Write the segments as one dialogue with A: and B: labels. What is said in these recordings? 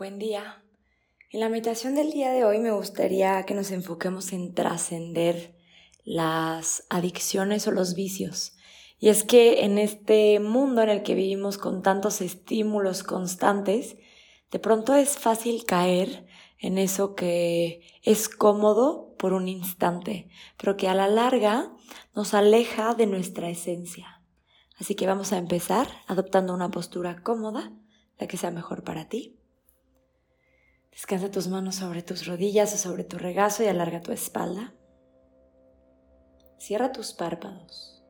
A: Buen día. En la meditación del día de hoy me gustaría que nos enfoquemos en trascender las adicciones o los vicios. Y es que en este mundo en el que vivimos con tantos estímulos constantes, de pronto es fácil caer en eso que es cómodo por un instante, pero que a la larga nos aleja de nuestra esencia. Así que vamos a empezar adoptando una postura cómoda, la que sea mejor para ti. Descansa tus manos sobre tus rodillas o sobre tu regazo y alarga tu espalda. Cierra tus párpados.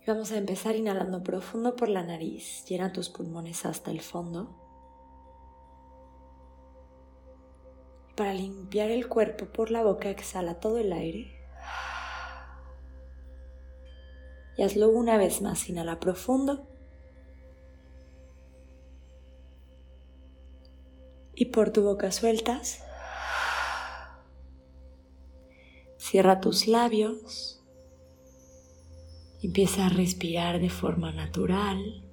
A: Y vamos a empezar inhalando profundo por la nariz. Llena tus pulmones hasta el fondo. Y para limpiar el cuerpo por la boca, exhala todo el aire. Y hazlo una vez más. Inhala profundo. Y por tu boca sueltas. Cierra tus labios. Empieza a respirar de forma natural.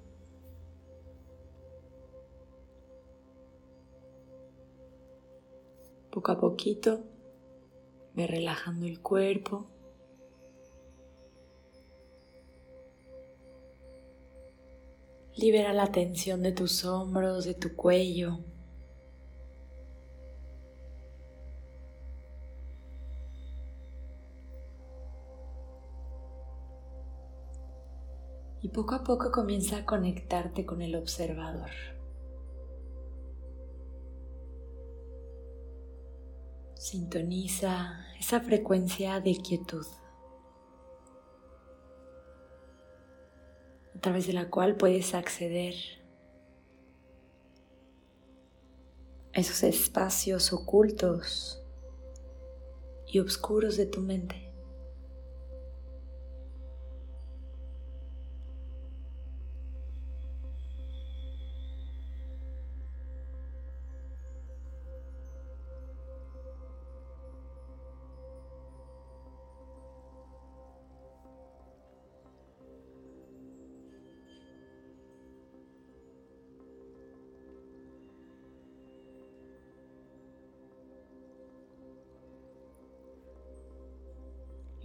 A: Poco a poquito, ve relajando el cuerpo. Libera la tensión de tus hombros, de tu cuello. Y poco a poco comienza a conectarte con el observador. Sintoniza esa frecuencia de quietud, a través de la cual puedes acceder a esos espacios ocultos y oscuros de tu mente.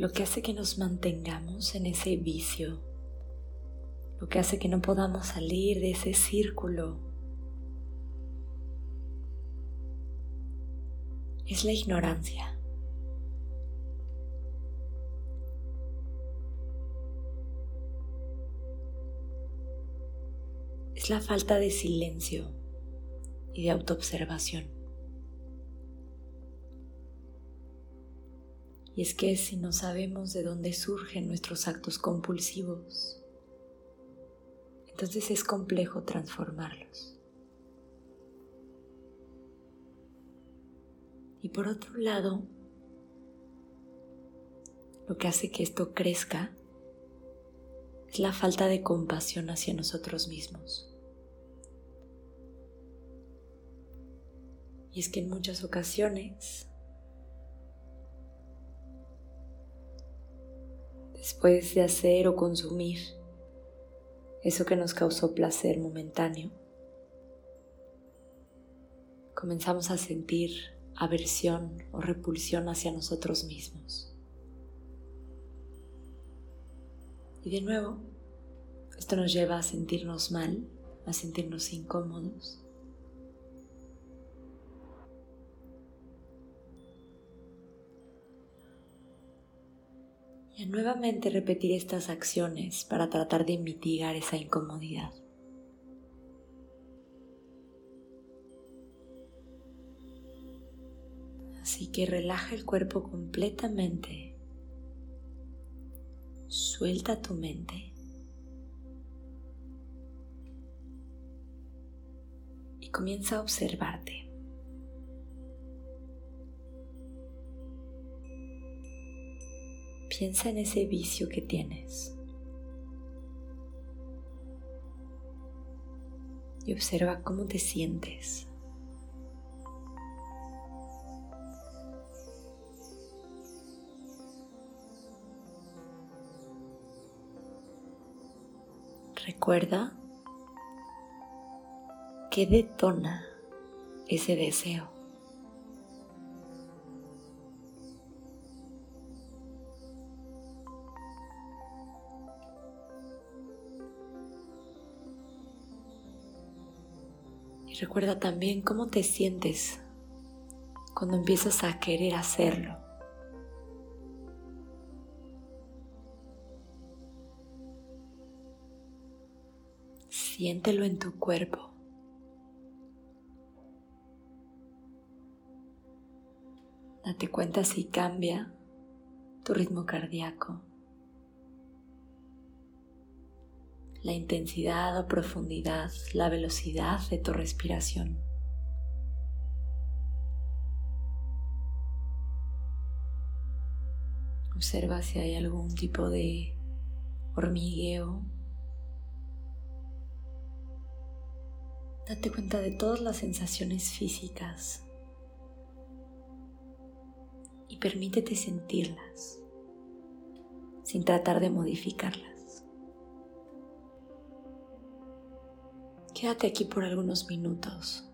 A: Lo que hace que nos mantengamos en ese vicio, lo que hace que no podamos salir de ese círculo, es la ignorancia. Es la falta de silencio y de autoobservación. Y es que si no sabemos de dónde surgen nuestros actos compulsivos, entonces es complejo transformarlos. Y por otro lado, lo que hace que esto crezca es la falta de compasión hacia nosotros mismos. Y es que en muchas ocasiones después de hacer o consumir eso que nos causó placer momentáneo, comenzamos a sentir aversión o repulsión hacia nosotros mismos. Y de nuevo, esto nos lleva a sentirnos mal, a sentirnos incómodos, nuevamente repetir estas acciones para tratar de mitigar esa incomodidad. Así que relaja el cuerpo completamente. Suelta tu mente. Y comienza a observarte. Piensa en ese vicio que tienes. Y observa cómo te sientes. Recuerda que detona ese deseo. Recuerda también cómo te sientes cuando empiezas a querer hacerlo. Siéntelo en tu cuerpo. Date cuenta si cambia tu ritmo cardíaco, la intensidad o profundidad, la velocidad de tu respiración. Observa si hay algún tipo de hormigueo. Date cuenta de todas las sensaciones físicas y permítete sentirlas sin tratar de modificarlas. Quédate aquí por algunos minutos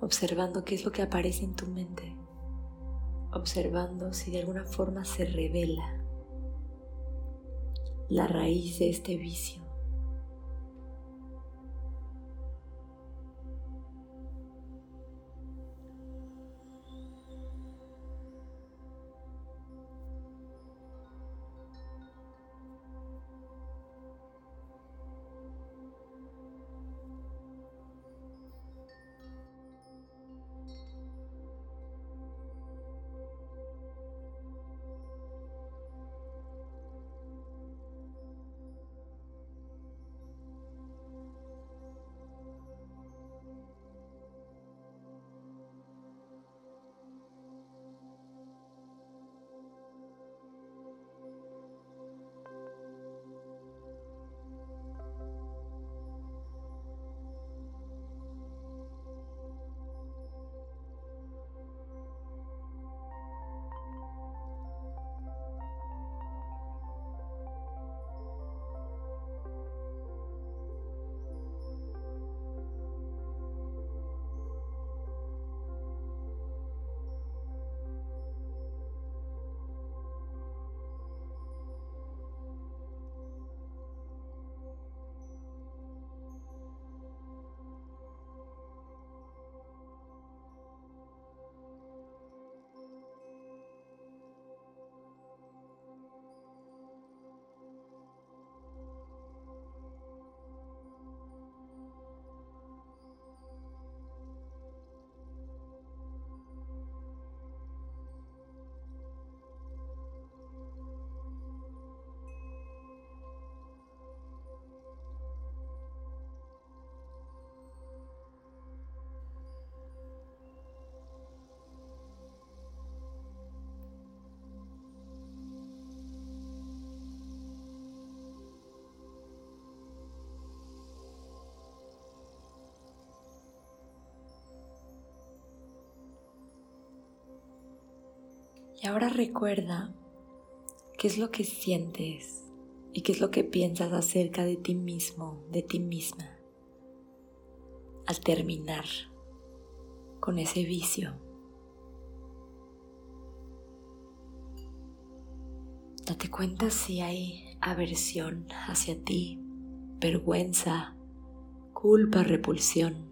A: observando qué es lo que aparece en tu mente observando si de alguna forma se revela la raíz de este vicio. Y ahora recuerda qué es lo que sientes y qué es lo que piensas acerca de ti mismo, de ti misma, al terminar con ese vicio. Date cuenta si hay aversión hacia ti, vergüenza, culpa, repulsión.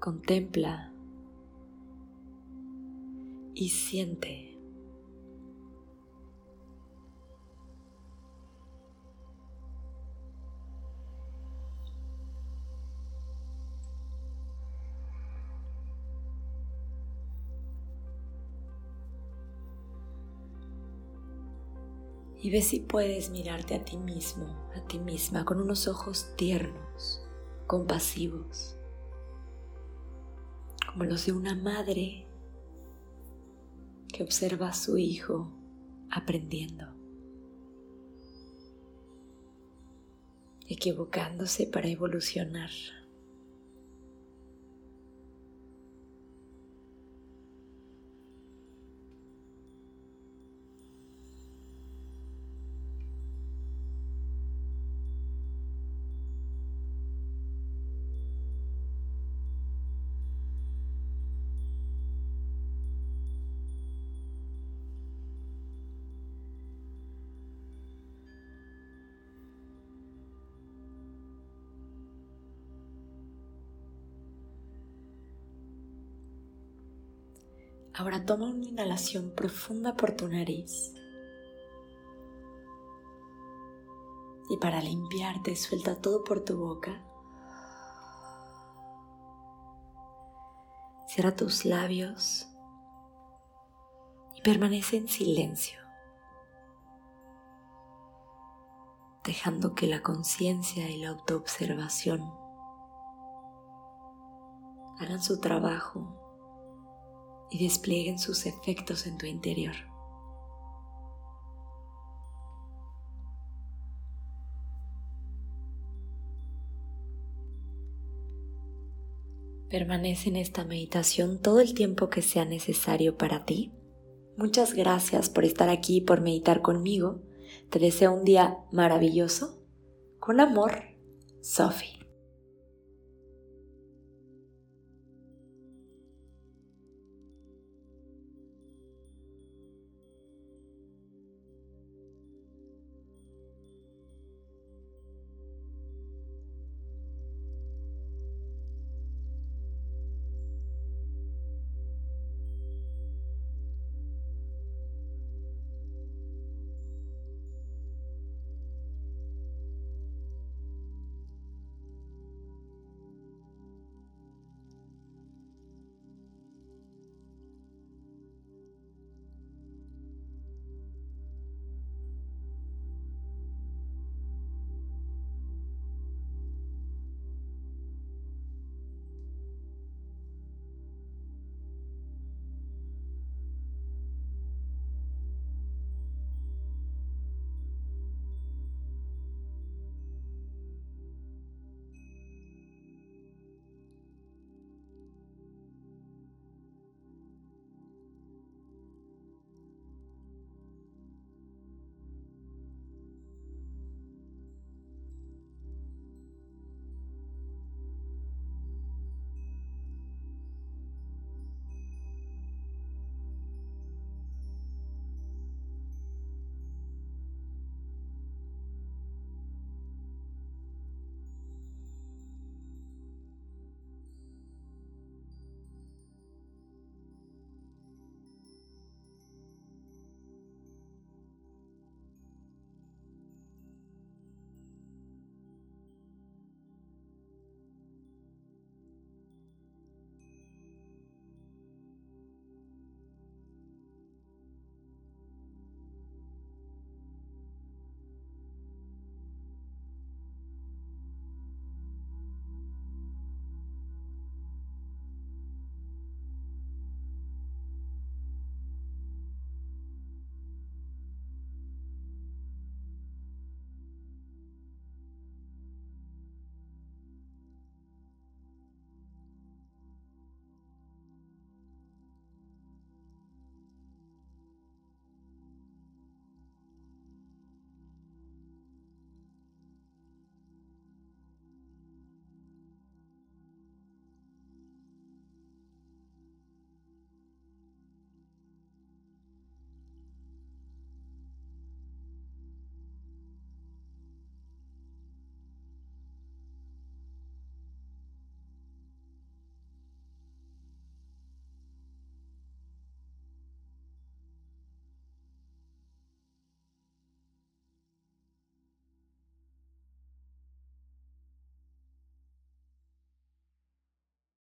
A: Contempla y siente. Y ve si puedes mirarte a ti mismo, a ti misma, con unos ojos tiernos, compasivos como los de una madre que observa a su hijo aprendiendo, equivocándose para evolucionar. Ahora toma una inhalación profunda por tu nariz. Y para limpiarte, suelta todo por tu boca. Cierra tus labios y permanece en silencio, dejando que la conciencia y la autoobservación hagan su trabajo y desplieguen sus efectos en tu interior. Permanece en esta meditación todo el tiempo que sea necesario para ti. Muchas gracias por estar aquí y por meditar conmigo. Te deseo un día maravilloso. Con amor, Sophie.